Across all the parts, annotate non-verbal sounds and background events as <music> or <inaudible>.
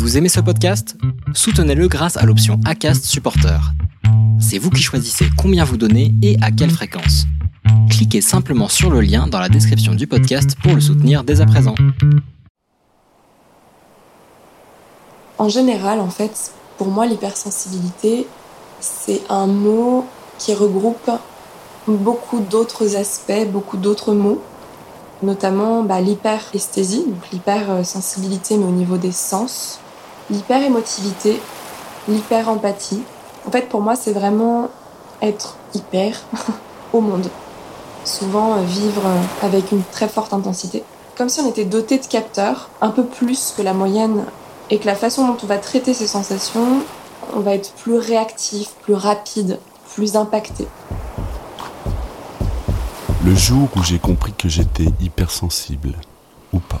Vous aimez ce podcast? Soutenez-le grâce à l'option ACAST Supporter. C'est vous qui choisissez combien vous donnez et à quelle fréquence. Cliquez simplement sur le lien dans la description du podcast pour le soutenir dès à présent. En général, en fait, pour moi, l'hypersensibilité, c'est un mot qui regroupe beaucoup d'autres aspects, beaucoup d'autres mots, notamment bah, l'hyperesthésie, donc l'hypersensibilité mais au niveau des sens, l'hyperémotivité, l'hyperempathie. En fait, pour moi, c'est vraiment être hyper <laughs> au monde. Souvent euh, vivre avec une très forte intensité. Comme si on était doté de capteurs, un peu plus que la moyenne, et que la façon dont on va traiter ces sensations, on va être plus réactif, plus rapide, plus impacté. Le jour où j'ai compris que j'étais hypersensible, ou pas.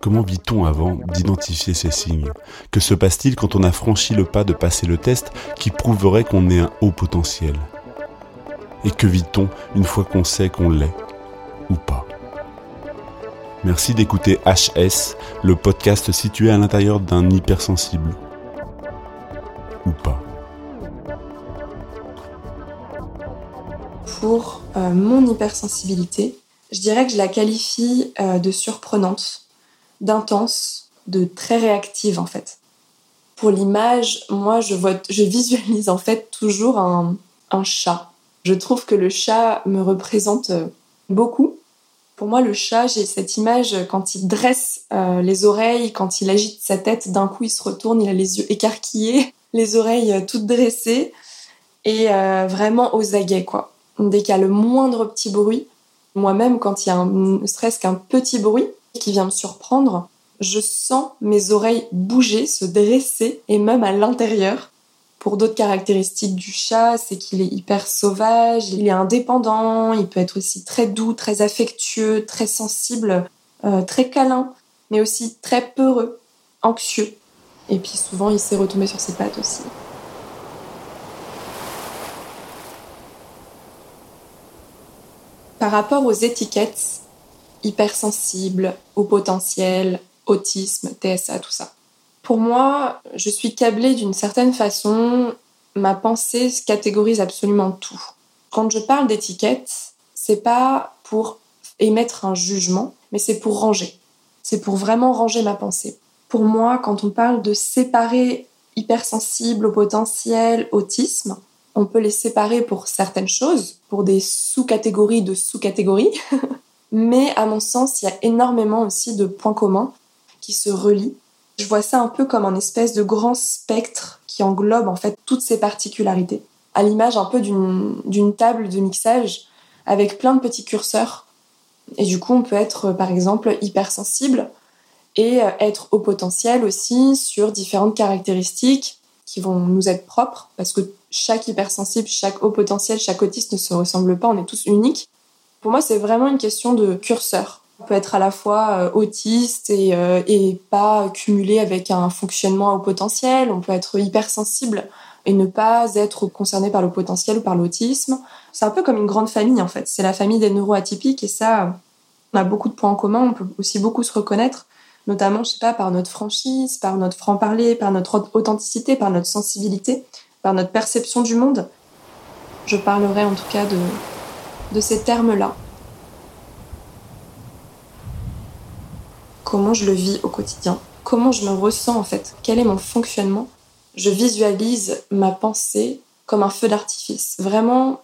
Comment vit-on avant d'identifier ces signes? Que se passe-t-il quand on a franchi le pas de passer le test qui prouverait qu'on est un haut potentiel? Et que vit-on une fois qu'on sait qu'on l'est ou pas? Merci d'écouter HS, le podcast situé à l'intérieur d'un hypersensible. Ou pas. Pour euh, mon hypersensibilité, je dirais que je la qualifie euh, de surprenante d'intense, de très réactive en fait. Pour l'image, moi je, vois, je visualise en fait toujours un, chat. Je trouve que le chat me représente euh, beaucoup. Pour moi, le chat, j'ai cette image quand il dresse euh, les oreilles, quand il agite sa tête, d'un coup il se retourne, il a les yeux écarquillés, <laughs> les oreilles euh, toutes dressées et vraiment aux aguets quoi. Dès qu'il y a le moindre petit bruit, moi-même quand il y a un, ne serait-ce qu'un petit bruit, qui vient me surprendre, je sens mes oreilles bouger, se dresser, et même à l'intérieur. Pour d'autres caractéristiques du chat, c'est qu'il est hyper sauvage, il est indépendant, il peut être aussi très doux, très affectueux, très sensible, euh, très câlin, mais aussi très peureux, anxieux. Et puis souvent, il s'est retombé sur ses pattes aussi. Par rapport aux étiquettes, hypersensible, au potentiel, autisme, TSA, tout ça. Pour moi, je suis câblée d'une certaine façon. Ma pensée catégorise absolument tout. Quand je parle d'étiquette, c'est pas pour émettre un jugement, mais c'est pour ranger. C'est pour vraiment ranger ma pensée. Pour moi, quand on parle de séparer hypersensible au potentiel, autisme, on peut les séparer pour certaines choses, pour des sous-catégories de sous-catégories. <laughs> Mais à mon sens, il y a énormément aussi de points communs qui se relient. Je vois ça un peu comme un espèce de grand spectre qui englobe en fait toutes ces particularités, à l'image un peu d'une table de mixage avec plein de petits curseurs. Et du coup, on peut être par exemple hypersensible et être au potentiel aussi sur différentes caractéristiques qui vont nous être propres parce que chaque hypersensible, chaque haut potentiel, chaque autiste ne se ressemble pas, on est tous uniques. Pour moi, c'est vraiment une question de curseur. On peut être à la fois euh, autiste et, euh, et pas cumulé avec un fonctionnement au potentiel. On peut être hypersensible et ne pas être concerné par le potentiel ou par l'autisme. C'est un peu comme une grande famille en fait. C'est la famille des neuroatypiques et ça, on a beaucoup de points en commun. On peut aussi beaucoup se reconnaître, notamment, je sais pas, par notre franchise, par notre franc-parler, par notre authenticité, par notre sensibilité, par notre perception du monde. Je parlerai en tout cas de, de ces termes-là. Comment je le vis au quotidien? Comment je me ressens en fait? Quel est mon fonctionnement? Je visualise ma pensée comme un feu d'artifice, vraiment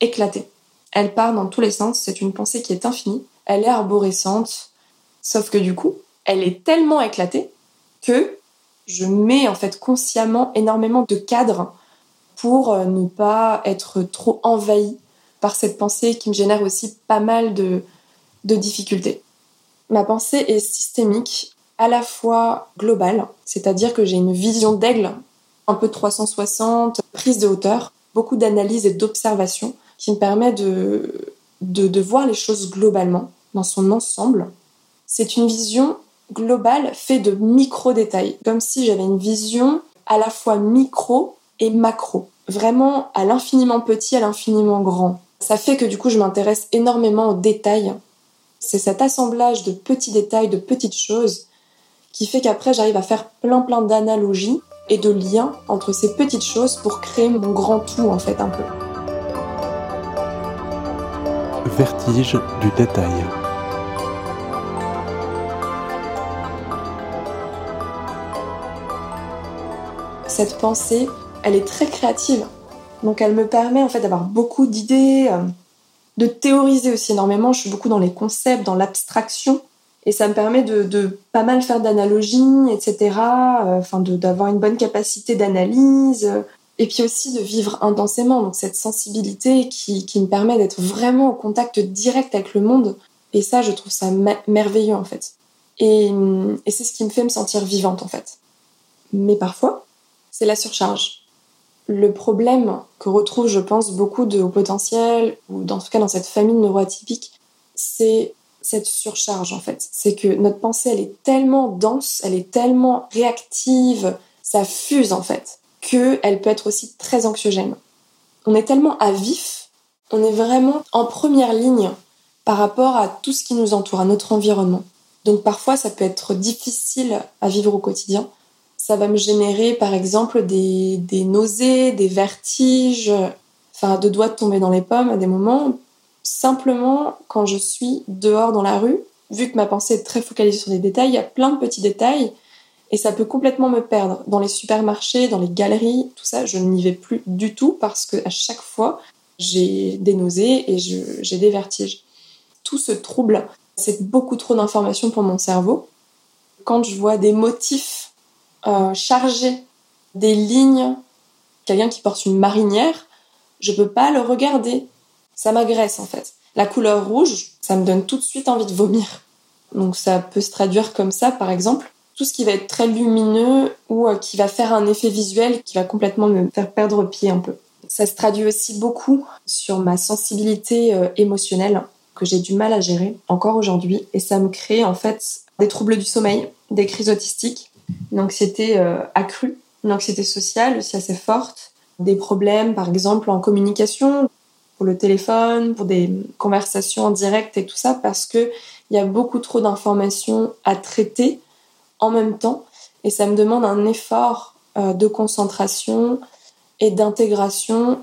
éclaté. Elle part dans tous les sens, c'est une pensée qui est infinie, elle est arborescente, sauf que du coup, elle est tellement éclatée que je mets en fait consciemment énormément de cadres pour euh, ne pas être trop envahie par cette pensée qui me génère aussi pas mal de, difficultés. Ma pensée est systémique, à la fois globale, c'est-à-dire que j'ai une vision d'aigle un peu 360, prise de hauteur, beaucoup d'analyse et d'observation qui me permet de, de, de voir les choses globalement, dans son ensemble. C'est une vision globale faite de micro-détails, comme si j'avais une vision à la fois micro et macro, vraiment à l'infiniment petit, à l'infiniment grand. Ça fait que du coup je m'intéresse énormément aux détails. C'est cet assemblage de petits détails, de petites choses, qui fait qu'après j'arrive à faire plein plein d'analogies et de liens entre ces petites choses pour créer mon grand tout en fait un peu. Vertige du détail. Cette pensée, elle est très créative. Donc elle me permet en fait d'avoir beaucoup d'idées, euh, de théoriser aussi énormément. Je suis beaucoup dans les concepts, dans l'abstraction. Et ça me permet de, pas mal faire d'analogies, etc. Euh, enfin, d'avoir une bonne capacité d'analyse. et puis aussi de vivre intensément. Donc cette sensibilité qui, me permet d'être vraiment au contact direct avec le monde. Et ça, je trouve ça merveilleux en fait. Et c'est ce qui me fait me sentir vivante en fait. Mais parfois, c'est la surcharge. Le problème que retrouve, je pense, beaucoup de hauts potentiels, ou dans tout cas dans cette famille neuroatypique, c'est cette surcharge en fait. C'est que notre pensée, elle est tellement dense, elle est tellement réactive, ça fuse en fait, qu'elle peut être aussi très anxiogène. On est tellement à vif, on est vraiment en première ligne par rapport à tout ce qui nous entoure, à notre environnement. Donc parfois, ça peut être difficile à vivre au quotidien ça va me générer par exemple des, nausées, des vertiges, enfin de doigts de tomber dans les pommes à des moments. Simplement quand je suis dehors dans la rue, vu que ma pensée est très focalisée sur des détails, il y a plein de petits détails et ça peut complètement me perdre. Dans les supermarchés, dans les galeries, tout ça, je n'y vais plus du tout parce que à chaque fois, j'ai des nausées et j'ai des vertiges. Tout se trouble. C'est beaucoup trop d'informations pour mon cerveau. Quand je vois des motifs euh, charger des lignes, quelqu'un qui porte une marinière, je peux pas le regarder. Ça m'agresse en fait. La couleur rouge, ça me donne tout de suite envie de vomir. Donc ça peut se traduire comme ça, par exemple. Tout ce qui va être très lumineux ou euh, qui va faire un effet visuel qui va complètement me faire perdre pied un peu. Ça se traduit aussi beaucoup sur ma sensibilité euh, émotionnelle que j'ai du mal à gérer encore aujourd'hui et ça me crée en fait des troubles du sommeil, des crises autistiques une anxiété euh, accrue, une anxiété sociale aussi assez forte, des problèmes par exemple en communication, pour le téléphone, pour des conversations en direct et tout ça, parce que il y a beaucoup trop d'informations à traiter en même temps. Et ça me demande un effort euh, de concentration et d'intégration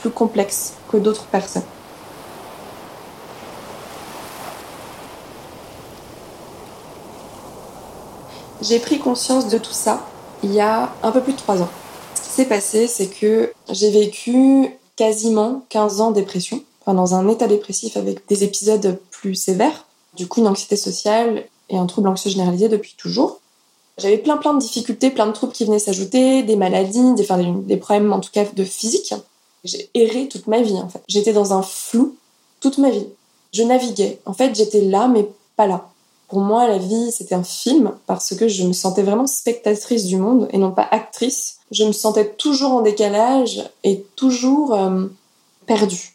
plus complexe que d'autres personnes. J'ai pris conscience de tout ça il y a un peu plus de trois ans. Ce qui s'est passé, c'est que j'ai vécu quasiment 15 ans de dépression, enfin dans un état dépressif avec des épisodes plus sévères, du coup une anxiété sociale et un trouble anxieux généralisé depuis toujours. J'avais plein plein de difficultés, plein de troubles qui venaient s'ajouter, des maladies, des, des problèmes en tout cas de physique. J'ai erré toute ma vie en fait. J'étais dans un flou toute ma vie. Je naviguais. En fait, j'étais là mais pas là. Pour moi, la vie, c'était un film parce que je me sentais vraiment spectatrice du monde et non pas actrice. Je me sentais toujours en décalage et toujours euh, perdue.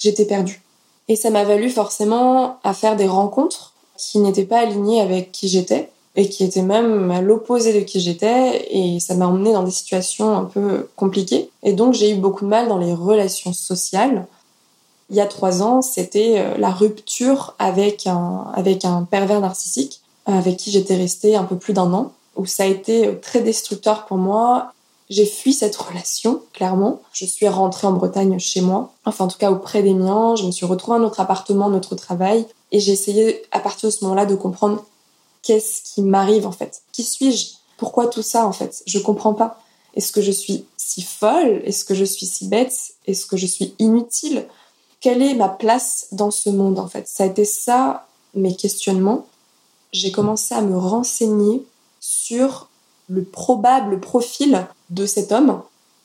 J'étais perdue. Et ça m'a valu forcément à faire des rencontres qui n'étaient pas alignées avec qui j'étais et qui étaient même à l'opposé de qui j'étais et ça m'a emmené dans des situations un peu compliquées. Et donc j'ai eu beaucoup de mal dans les relations sociales il y a trois ans, c'était euh, la rupture avec un, avec un pervers narcissique euh, avec qui j'étais restée un peu plus d'un an, où ça a été euh, très destructeur pour moi. J'ai fui cette relation, clairement. Je suis rentrée en Bretagne chez moi, enfin en tout cas auprès des miens. Je me suis retrouvée à notre appartement, notre travail, et j'ai essayé à partir de ce moment-là de comprendre qu'est-ce qui m'arrive en fait. Qui suis-je? Pourquoi tout ça en fait? Je comprends pas. Est-ce que je suis si folle? Est-ce que je suis si bête? Est-ce que je suis inutile? Quelle est ma place dans ce monde en fait? Ça a été ça mes questionnements. J'ai commencé à me renseigner sur le probable profil de cet homme.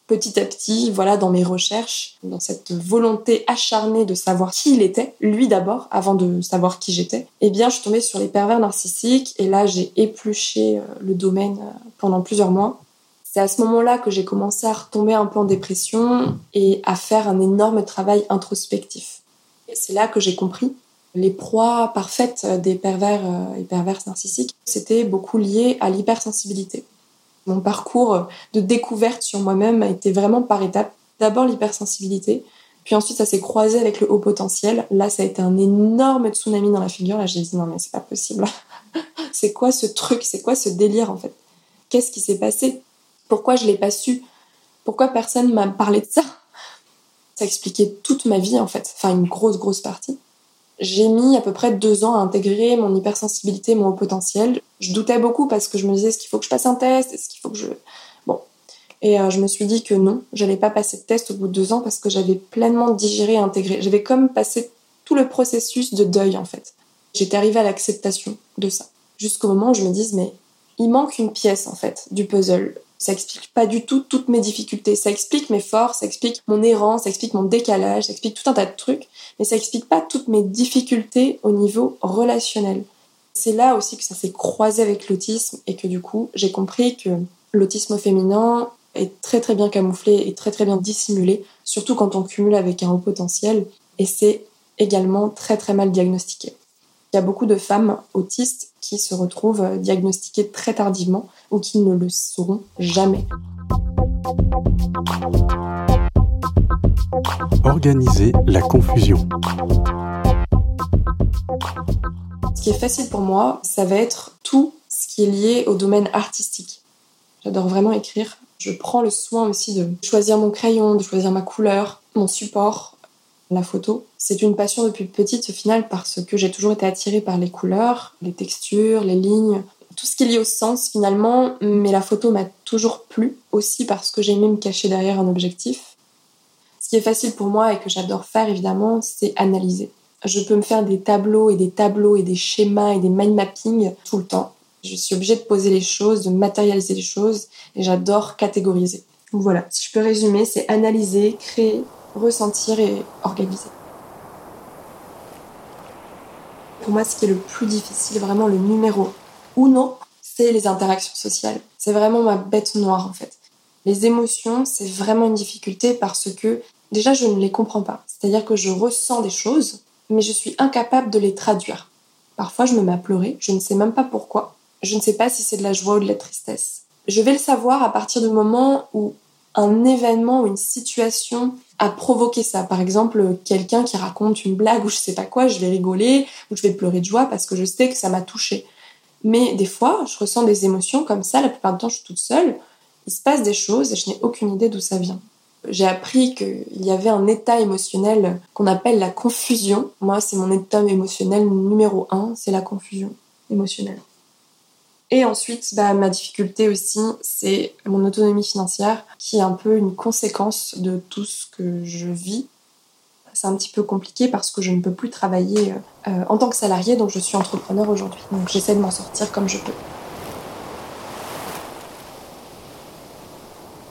Petit à petit, voilà, dans mes recherches, dans cette volonté acharnée de savoir qui il était, lui d'abord, avant de savoir qui j'étais, eh bien, je suis tombée sur les pervers narcissiques et là, j'ai épluché euh, le domaine euh, pendant plusieurs mois C'est à ce moment-là que j'ai commencé à retomber un peu en dépression et à faire un énorme travail introspectif. C'est là que j'ai compris les proies parfaites des pervers et perverses narcissiques, c'était beaucoup lié à l'hypersensibilité. Mon parcours de découverte sur moi-même a été vraiment par étapes. D'abord l'hypersensibilité, puis ensuite ça s'est croisé avec le haut potentiel. Là, ça a été un énorme tsunami dans la figure. Là, j'ai dit non mais c'est pas possible. <laughs> c'est quoi ce truc? C'est quoi ce délire en fait? Qu'est-ce qui s'est passé? Pourquoi je l'ai pas su? Pourquoi personne m'a parlé de ça? Ça expliquait toute ma vie en fait, enfin une grosse grosse partie. J'ai mis à peu près deux ans à intégrer mon hypersensibilité, mon haut potentiel. Je doutais beaucoup parce que je me disais est-ce qu'il faut que je passe un test? Est-ce qu'il faut que je... Bon. Et euh, je me suis dit que non, j'allais pas passer de test au bout de deux ans parce que j'avais pleinement digéré intégré. J'avais comme passé tout le processus de deuil en fait. J'étais arrivée à l'acceptation de ça. Jusqu'au moment où je me dise mais il manque une pièce en fait du puzzle. Ça explique pas du tout toutes mes difficultés. Ça explique mes forces, ça explique mon errance, ça explique mon décalage, ça explique tout un tas de trucs, mais ça explique pas toutes mes difficultés au niveau relationnel. C'est là aussi que ça s'est croisé avec l'autisme et que du coup, j'ai compris que l'autisme féminin est très très bien camouflé et très très bien dissimulé, surtout quand on cumule avec un haut potentiel, et c'est également très très mal diagnostiqué. Il y a beaucoup de femmes autistes qui se retrouvent diagnostiquées très tardivement ou qui ne le sauront jamais. Organiser la confusion. Ce qui est facile pour moi, ça va être tout ce qui est lié au domaine artistique. J'adore vraiment écrire. Je prends le soin aussi de choisir mon crayon, de choisir ma couleur, mon support, la photo. C'est une passion depuis petite au final parce que j'ai toujours été attirée par les couleurs, les textures, les lignes, tout ce qui est lié au sens finalement, mais la photo m'a toujours plu aussi parce que j'aimais me cacher derrière un objectif. Ce qui est facile pour moi et que j'adore faire évidemment, c'est analyser. Je peux me faire des tableaux et des tableaux et des schémas et des mind mapping tout le temps. Je suis obligée de poser les choses, de matérialiser les choses et j'adore catégoriser. Voilà, si je peux résumer, c'est analyser, créer, ressentir et organiser. Pour moi, ce qui est le plus difficile, vraiment le numéro uno, c'est les interactions sociales. C'est vraiment ma bête noire en fait. Les émotions, c'est vraiment une difficulté parce que déjà, je ne les comprends pas. C'est-à-dire que je ressens des choses, mais je suis incapable de les traduire. Parfois, je me mets à pleurer, je ne sais même pas pourquoi. Je ne sais pas si c'est de la joie ou de la tristesse. Je vais le savoir à partir du moment où un événement ou une situation a provoqué ça. Par exemple, quelqu'un qui raconte une blague ou je sais pas quoi, je vais rigoler ou je vais pleurer de joie parce que je sais que ça m'a touché. Mais des fois, je ressens des émotions comme ça, la plupart du temps je suis toute seule, il se passe des choses et je n'ai aucune idée d'où ça vient. J'ai appris qu'il y avait un état émotionnel qu'on appelle la confusion. Moi, c'est mon état émotionnel numéro un, c'est la confusion émotionnelle. Et ensuite, bah, ma difficulté aussi, c'est mon autonomie financière, qui est un peu une conséquence de tout ce que je vis. C'est un petit peu compliqué parce que je ne peux plus travailler euh, en tant que salarié, donc je suis entrepreneur aujourd'hui. Donc j'essaie de m'en sortir comme je peux.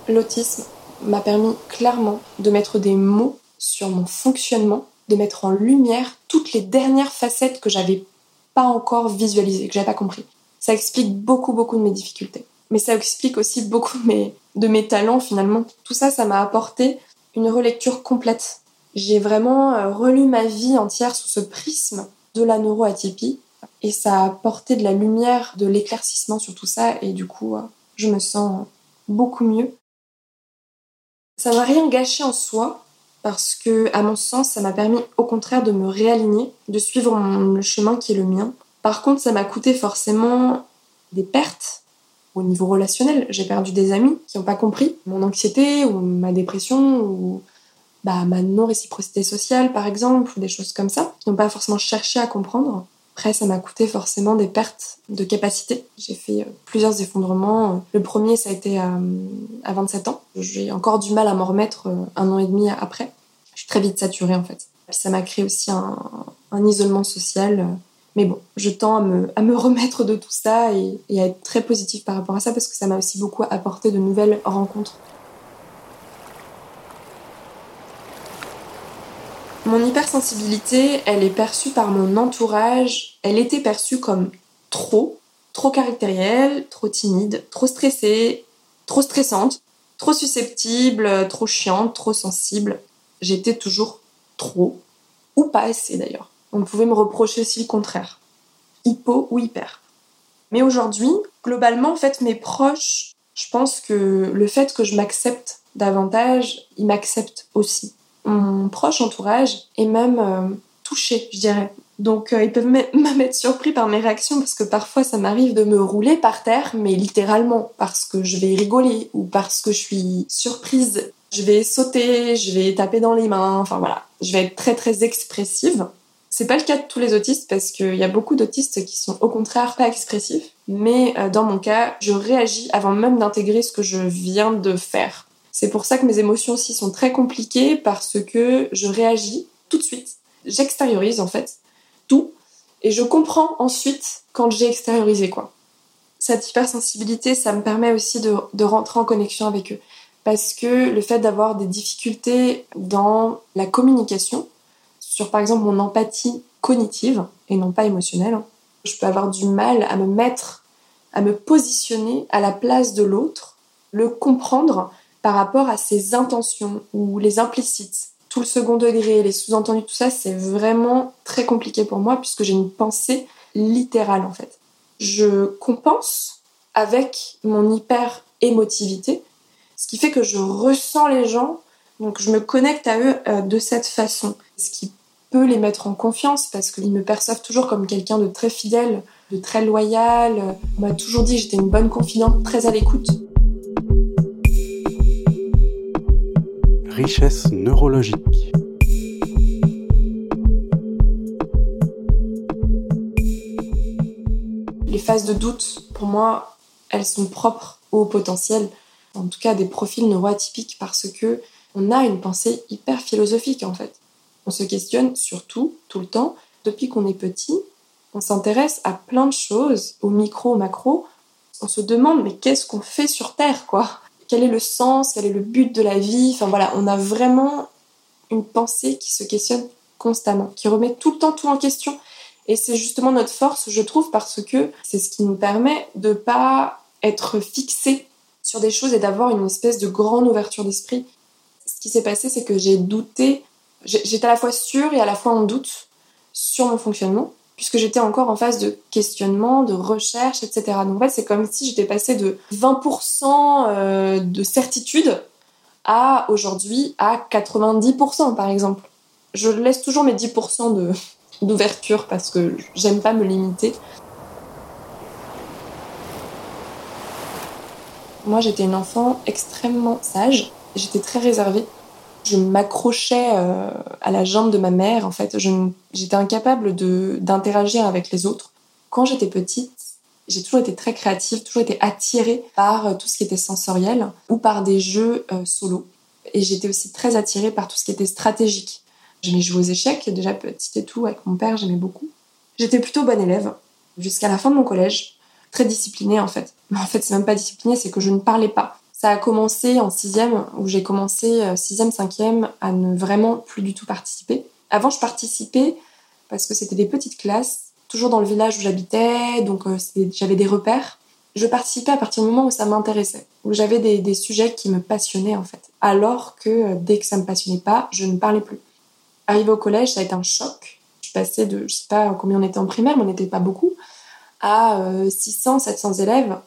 L'autisme m'a permis clairement de mettre des mots sur mon fonctionnement, de mettre en lumière toutes les dernières facettes que j'avais pas encore visualisées, que j'avais pas compris. Ça explique beaucoup, beaucoup de mes difficultés. Mais ça explique aussi beaucoup de mes, talents finalement. Tout ça, ça m'a apporté une relecture complète. J'ai vraiment euh, relu ma vie entière sous ce prisme de la neuroatypie et ça a apporté de la lumière, de l'éclaircissement sur tout ça et du coup, euh, je me sens beaucoup mieux. Ça m'a rien gâché en soi parce que, à mon sens, ça m'a permis au contraire de me réaligner, de suivre le chemin qui est le mien par contre, ça m'a coûté forcément des pertes au niveau relationnel. J'ai perdu des amis qui n'ont pas compris mon anxiété ou ma dépression ou bah, ma non-réciprocité sociale, par exemple, ou des choses comme ça, qui n'ont pas forcément cherché à comprendre. Après, ça m'a coûté forcément des pertes de capacité. J'ai fait euh, plusieurs effondrements. Le premier, ça a été à, 27 ans. J'ai encore du mal à m'en remettre euh, un an et demi après. Je suis très vite saturée, en fait. Ça m'a créé aussi un, isolement social euh, mais bon, je tends à me, remettre de tout ça et, à être très positive par rapport à ça parce que ça m'a aussi beaucoup apporté de nouvelles rencontres. Mon hypersensibilité, elle est perçue par mon entourage, elle était perçue comme trop, trop caractérielle, trop timide, trop stressée, trop stressante, trop susceptible, trop chiante, trop sensible. J'étais toujours trop, ou pas assez d'ailleurs. On pouvait me reprocher aussi le contraire. Hypo ou hyper. Mais aujourd'hui, globalement, en fait, mes proches, je pense que le fait que je m'accepte davantage, ils m'acceptent aussi. Mon proche entourage est même euh, touché, je dirais. Donc euh, ils peuvent même <laughs> être surpris par mes réactions parce que parfois ça m'arrive de me rouler par terre, mais littéralement parce que je vais rigoler ou parce que je suis surprise. Je vais sauter, je vais taper dans les mains, enfin voilà, je vais être très très expressive. C'est pas le cas de tous les autistes parce qu'il y a beaucoup d'autistes qui sont au contraire pas expressifs. Mais euh, dans mon cas, je réagis avant même d'intégrer ce que je viens de faire. C'est pour ça que mes émotions aussi sont très compliquées parce que je réagis tout de suite. J'extériorise en fait tout et je comprends ensuite quand j'ai extériorisé quoi. Cette hypersensibilité, ça me permet aussi de, de rentrer en connexion avec eux parce que le fait d'avoir des difficultés dans la communication, sur par exemple mon empathie cognitive et non pas émotionnelle, je peux avoir du mal à me mettre, à me positionner à la place de l'autre, le comprendre par rapport à ses intentions ou les implicites. Tout le second degré, les sous-entendus, tout ça, c'est vraiment très compliqué pour moi puisque j'ai une pensée littérale en fait. Je compense avec mon hyper émotivité, ce qui fait que je ressens les gens, donc je me connecte à eux euh, de cette façon, ce qui peut les mettre en confiance parce qu'ils me perçoivent toujours comme quelqu'un de très fidèle, de très loyal. On m'a toujours dit que j'étais une bonne confidente, très à l'écoute. richesse neurologique. Les phases de doute, pour moi, elles sont propres au potentiel, en tout cas des profils neuroatypiques, parce que on a une pensée hyper philosophique en fait. On se questionne surtout, tout le temps, depuis qu'on est petit, on s'intéresse à plein de choses, au micro, au macro. On se demande mais qu'est-ce qu'on fait sur Terre quoi? Quel est le sens, quel est le but de la vie? Enfin voilà, on a vraiment une pensée qui se questionne constamment, qui remet tout le temps tout en question. Et c'est justement notre force, je trouve, parce que c'est ce qui nous permet de pas être fixé sur des choses et d'avoir une espèce de grande ouverture d'esprit. Ce qui s'est passé, c'est que j'ai douté, j'étais à la fois sûre et à la fois en doute sur mon fonctionnement puisque j'étais encore en phase de questionnement, de recherche, etc. Donc en fait, c'est comme si j'étais passée de 20% euh, de certitude à aujourd'hui à 90% par exemple. Je laisse toujours mes 10% de, d'ouverture parce que j'aime pas me limiter. Moi, j'étais une enfant extrêmement sage. J'étais très réservée je m'accrochais euh, à la jambe de ma mère. En fait, j'étais incapable d'interagir avec les autres. Quand j'étais petite, j'ai toujours été très créative, toujours été attirée par euh, tout ce qui était sensoriel ou par des jeux euh, solo. Et j'étais aussi très attirée par tout ce qui était stratégique. J'aimais jouer aux échecs, déjà petite et tout, avec mon père, j'aimais beaucoup. J'étais plutôt bonne élève jusqu'à la fin de mon collège, très disciplinée en fait. Mais en fait, c'est même pas disciplinée, c'est que je ne parlais pas. Ça a commencé en sixième, où j'ai commencé euh, sixième, cinquième à ne vraiment plus du tout participer. Avant, je participais parce que c'était des petites classes, toujours dans le village où j'habitais, donc euh, j'avais des repères. Je participais à partir du moment où ça m'intéressait, où j'avais des, sujets qui me passionnaient en fait. Alors que euh, dès que ça me passionnait pas, je ne parlais plus. Arrivé au collège, ça a été un choc. Je passais de, je sais pas combien on était en primaire, mais on n'était pas beaucoup, à 600, 700 élèves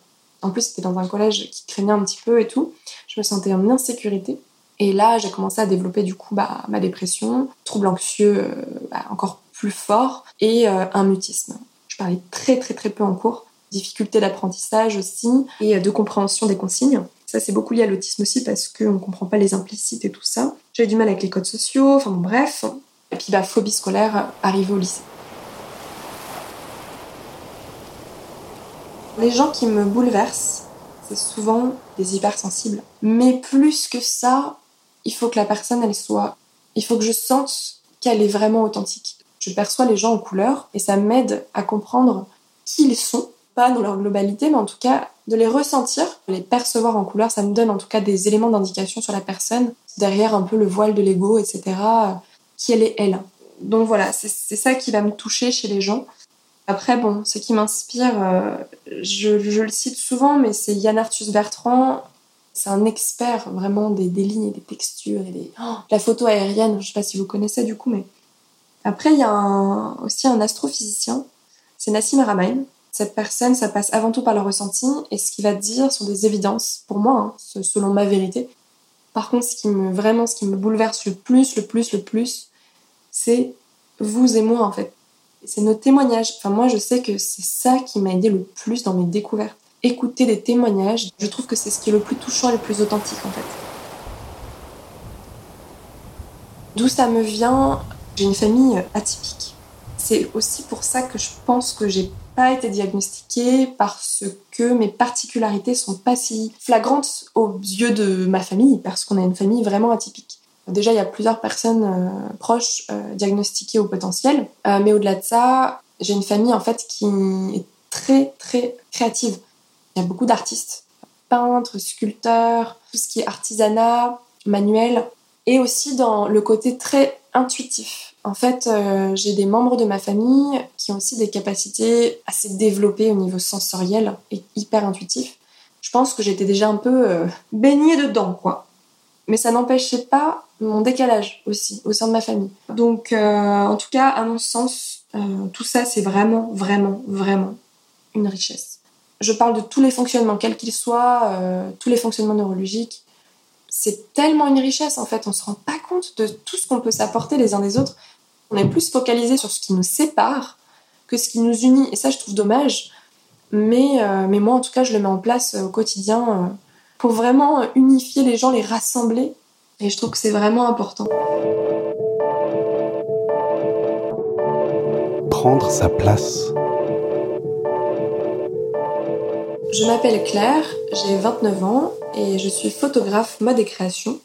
en plus, c'était dans un collège qui craignait un petit peu et tout. Je me sentais en insécurité. Et là, j'ai commencé à développer du coup bah, ma dépression, trouble anxieux euh, bah, encore plus fort et euh, un mutisme. Je parlais très très très peu en cours, difficulté d'apprentissage aussi et euh, de compréhension des consignes. Ça, c'est beaucoup lié à l'autisme aussi parce qu'on ne comprend pas les implicites et tout ça. J'avais du mal avec les codes sociaux, enfin bref. Et puis, bah, phobie scolaire arrivée au lycée. Les gens qui me bouleversent, c'est souvent des hypersensibles. Mais plus que ça, il faut que la personne, elle soit... Il faut que je sente qu'elle est vraiment authentique. Je perçois les gens en couleur et ça m'aide à comprendre qui ils sont, pas dans leur globalité, mais en tout cas de les ressentir, les percevoir en couleur, ça me donne en tout cas des éléments d'indication sur la personne, derrière un peu le voile de l'ego, etc., qui elle est elle. Donc voilà, c'est ça qui va me toucher chez les gens. Après, bon, ce qui m'inspire, euh, je, le cite souvent, mais c'est Yann Arthus Bertrand C'est un expert vraiment des, lignes et des textures et des... Oh, la photo aérienne, je sais pas si vous connaissez du coup, mais... Après, il y a aussi un astrophysicien, c'est Nassim Haramein. Cette personne, ça passe avant tout par le ressenti, et ce qu'il va dire sont des évidences, pour moi, hein, selon ma vérité. Par contre, ce qui me, vraiment, ce qui me bouleverse le plus, le plus, le plus, c'est vous et moi, en fait. C'est nos témoignages. Enfin, moi, je sais que c'est ça qui m'a aidé le plus dans mes découvertes. Écouter des témoignages, je trouve que c'est ce qui est le plus touchant et le plus authentique, en fait. D'où ça me vient J'ai une famille atypique. C'est aussi pour ça que je pense que j'ai pas été diagnostiquée parce que mes particularités sont pas si flagrantes aux yeux de ma famille parce qu'on a une famille vraiment atypique. Déjà, il y a plusieurs personnes euh, proches euh, diagnostiquées au potentiel, euh, mais au-delà de ça, j'ai une famille en fait qui est très très créative. Il y a beaucoup d'artistes, peintres, sculpteurs, tout ce qui est artisanat, manuel, et aussi dans le côté très intuitif. En fait, j'ai des membres de ma famille qui ont aussi des capacités assez développées au niveau sensoriel et hyper intuitif. Je pense que j'étais déjà un peu baignée dedans, quoi mais ça n'empêchait pas mon décalage aussi au sein de ma famille. Donc, euh, en tout cas, à mon sens, euh, tout ça, c'est vraiment, vraiment, vraiment une richesse. Je parle de tous les fonctionnements, quels qu'ils soient, euh, tous les fonctionnements neurologiques. C'est tellement une richesse, en fait, on se rend pas compte de tout ce qu'on peut s'apporter les uns des autres. On est plus focalisé sur ce qui nous sépare que ce qui nous unit, et ça, je trouve dommage. Mais, mais moi, en tout cas, je le mets en place au quotidien pour vraiment unifier les gens, les rassembler. Et je trouve que c'est vraiment important. Prendre sa place. Je m'appelle Claire, j'ai 29 ans et je suis photographe mode et création.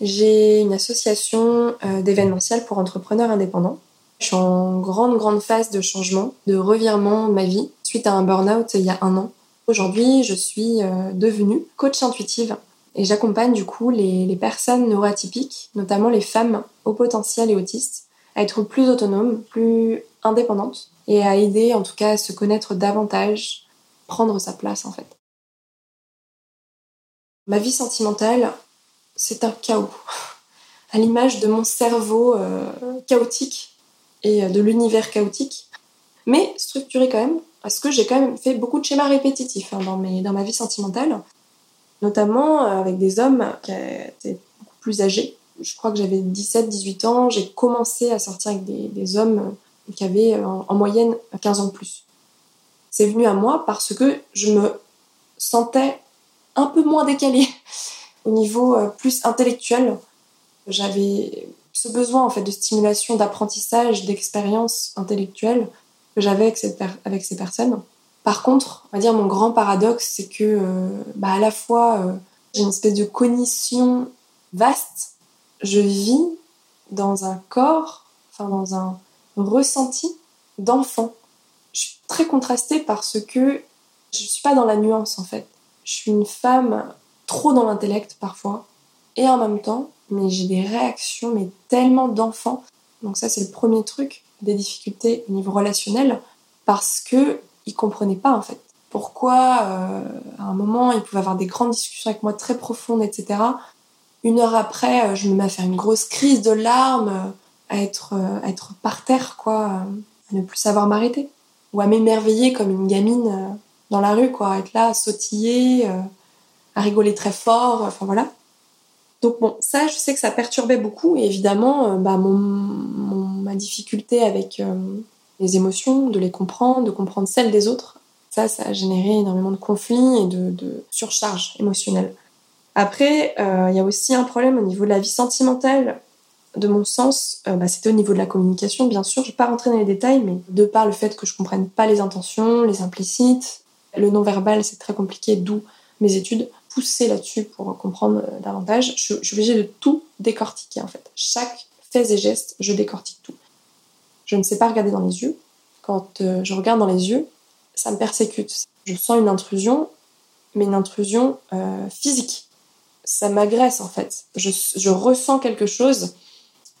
J'ai une association euh, d'événementiel pour entrepreneurs indépendants. Je suis en grande, grande phase de changement, de revirement de ma vie suite à un burn-out il y a un an. Aujourd'hui, je suis euh, devenue coach intuitive et j'accompagne du coup les, personnes neuroatypiques, notamment les femmes au potentiel et autistes, à être plus autonomes, plus indépendantes et à aider en tout cas à se connaître davantage, prendre sa place en fait. Ma vie sentimentale, c'est un chaos, <laughs> à l'image de mon cerveau euh, chaotique et de l'univers chaotique, mais structuré quand même parce que j'ai quand même fait beaucoup de schémas répétitifs hein, dans ma vie sentimentale, notamment euh, avec des hommes qui étaient beaucoup plus âgés. Je crois que j'avais 17-18 ans, j'ai commencé à sortir avec des, hommes qui avaient euh, en, moyenne 15 ans de plus. C'est venu à moi parce que je me sentais un peu moins décalée <laughs> au niveau euh, plus intellectuel. J'avais ce besoin en fait de stimulation, d'apprentissage, d'expérience intellectuelle que j'avais avec, avec, ces personnes. Par contre, on va dire mon grand paradoxe, c'est que euh, bah, à la fois euh, j'ai une espèce de cognition vaste, je vis dans un corps, enfin dans un ressenti d'enfant. Je suis très contrastée parce que je suis pas dans la nuance en fait. Je suis une femme trop dans l'intellect parfois et en même temps, mais j'ai des réactions mais tellement d'enfant. Donc ça c'est le premier truc des difficultés au niveau relationnel parce que il comprenait pas en fait. Pourquoi euh, à un moment il pouvait avoir des grandes discussions avec moi très profondes etc une heure après euh, je me mets à faire une grosse crise de larmes euh, à être à être par terre quoi à ne plus savoir m'arrêter. Ou à m'émerveiller comme une gamine dans la rue quoi à être là à sautiller à rigoler très fort enfin voilà. Donc bon, ça, je sais que ça perturbait beaucoup. Et évidemment, bah, mon, ma difficulté avec euh, les émotions, de les comprendre, de comprendre celles des autres, ça, ça a généré énormément de conflits et de, surcharge émotionnelle. Après, euh, il y a aussi un problème au niveau de la vie sentimentale. De mon sens, euh, bah, c'était au niveau de la communication, bien sûr. Je ne vais pas rentrer dans les détails, mais de par le fait que je comprenne pas les intentions, les implicites, le non-verbal, c'est très compliqué, d'où mes études poussées là-dessus pour comprendre davantage. Je, je suis obligée de tout décortiquer en fait. Chaque faits et gestes, je décortique tout. Je ne sais pas regarder dans les yeux. Quand euh, je regarde dans les yeux, ça me persécute. Je sens une intrusion, mais une intrusion euh, physique. Ça m'agresse en fait. Je, ressens quelque chose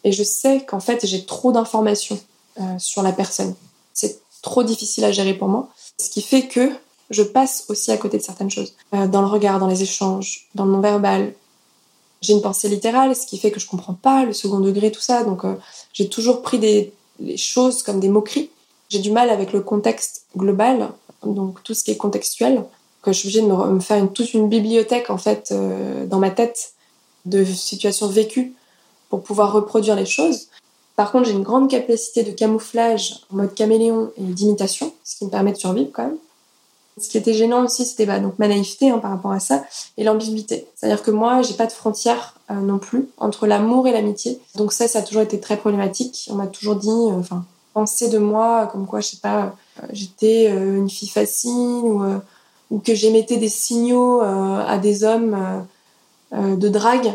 et je sais qu'en fait j'ai trop d'informations euh, sur la personne. C'est trop difficile à gérer pour moi. Ce qui fait que je passe aussi à côté de certaines choses. Dans le regard, dans les échanges, dans le non-verbal. J'ai une pensée littérale, ce qui fait que je comprends pas le second degré, tout ça. Donc j'ai toujours pris des les choses comme des moqueries. J'ai du mal avec le contexte global, donc tout ce qui est contextuel, que je suis obligée de me, faire une, toute une bibliothèque en fait euh, dans ma tête de situations vécues pour pouvoir reproduire les choses. Par contre, j'ai une grande capacité de camouflage en mode caméléon et d'imitation, ce qui me permet de survivre quand même. Ce qui était gênant aussi, c'était bah, donc ma naïveté hein, par rapport à ça et l'ambiguïté. C'est-à-dire que moi, j'ai pas de frontière euh, non plus entre l'amour et l'amitié. Donc ça, ça a toujours été très problématique. On m'a toujours dit, euh, enfin, penser de moi comme quoi, je sais pas, euh, j'étais une fille facile ou, que j'émettais des signaux à des hommes de drague.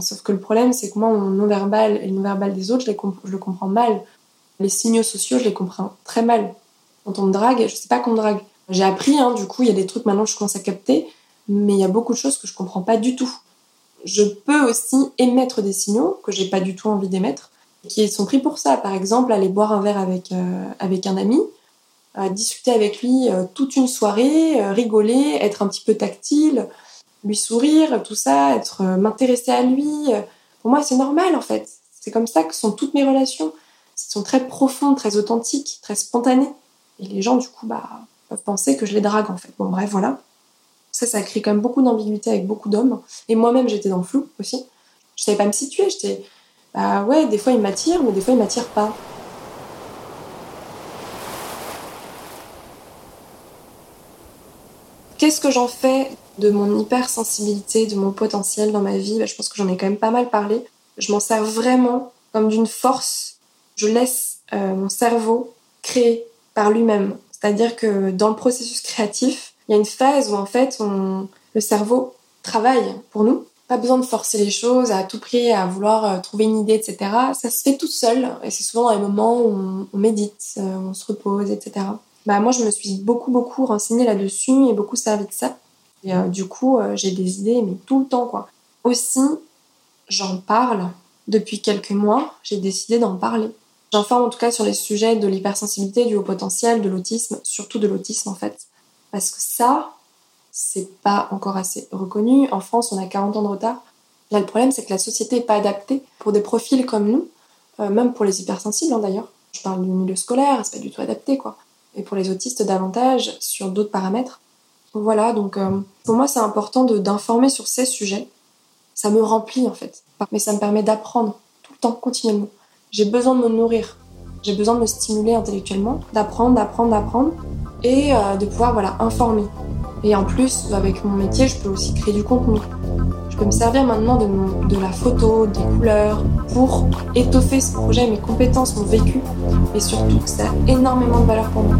sauf que le problème, c'est que moi, mon non-verbal et le non-verbal des autres, je, les je le comprends mal. Les signaux sociaux, je les comprends très mal. Quand on me drague, je sais pas qu'on me drague. J'ai appris, hein, du coup, il y a des trucs maintenant que je commence à capter, mais il y a beaucoup de choses que je comprends pas du tout. Je peux aussi émettre des signaux que j'ai pas du tout envie d'émettre, qui sont pris pour ça. Par exemple, aller boire un verre avec, euh, avec un ami, euh, discuter avec lui euh, toute une soirée, rigoler, être un petit peu tactile, lui sourire, tout ça, être m'intéresser à lui. Pour moi, c'est normal en fait. C'est comme ça que sont toutes mes relations. Elles sont très profondes, très authentiques, très spontanées. Et les gens, du coup, bah, penser que je les drague en fait. Bon bref, voilà. Ça, ça crée quand même beaucoup d'ambiguïté avec beaucoup d'hommes. Et moi-même, j'étais dans le flou aussi. Je savais pas me situer. J'étais, bah ouais, des fois il m'attire, mais des fois il m'attire pas. Qu'est-ce que j'en fais de mon hypersensibilité, de mon potentiel dans ma vie? Bah, Je pense que j'en ai quand même pas mal parlé. Je m'en sers vraiment comme d'une force. Je laisse euh, mon cerveau créer par lui-même. C'est-à-dire que dans le processus créatif, il y a une phase où en fait le cerveau travaille pour nous. Pas besoin de forcer les choses à tout prix, à vouloir euh, trouver une idée, etc. Ça se fait tout seul et c'est souvent dans les moments où on, médite, euh, on se repose, etc. Bah moi je me suis beaucoup beaucoup renseignée là-dessus et beaucoup servi de ça. Et euh, du coup j'ai des idées mais tout le temps quoi. Aussi j'en parle depuis quelques mois. J'ai décidé d'en parler J'informe en tout cas sur les sujets de l'hypersensibilité, du haut potentiel, de l'autisme, surtout de l'autisme en fait. Parce que ça, c'est pas encore assez reconnu. En France, on a 40 ans de retard. Là, le problème, c'est que la société n'est pas adaptée pour des profils comme nous, euh, même pour les hypersensibles hein, d'ailleurs. Je parle du milieu scolaire, c'est pas du tout adapté quoi. Et pour les autistes, davantage sur d'autres paramètres. Voilà, donc euh, pour moi, c'est important d'informer sur ces sujets. Ça me remplit en fait. Mais ça me permet d'apprendre tout le temps, continuellement j'ai besoin de me nourrir. J'ai besoin de me stimuler intellectuellement, d'apprendre, d'apprendre, d'apprendre et euh, de pouvoir voilà, informer. Et en plus, avec mon métier, je peux aussi créer du contenu. Je peux me servir maintenant de, de la photo, des couleurs, pour étoffer ce projet, mes compétences, mon vécu, et surtout que ça a énormément de valeur pour moi.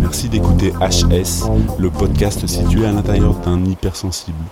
Merci d'écouter HS, le podcast situé à l'intérieur d'un hypersensible.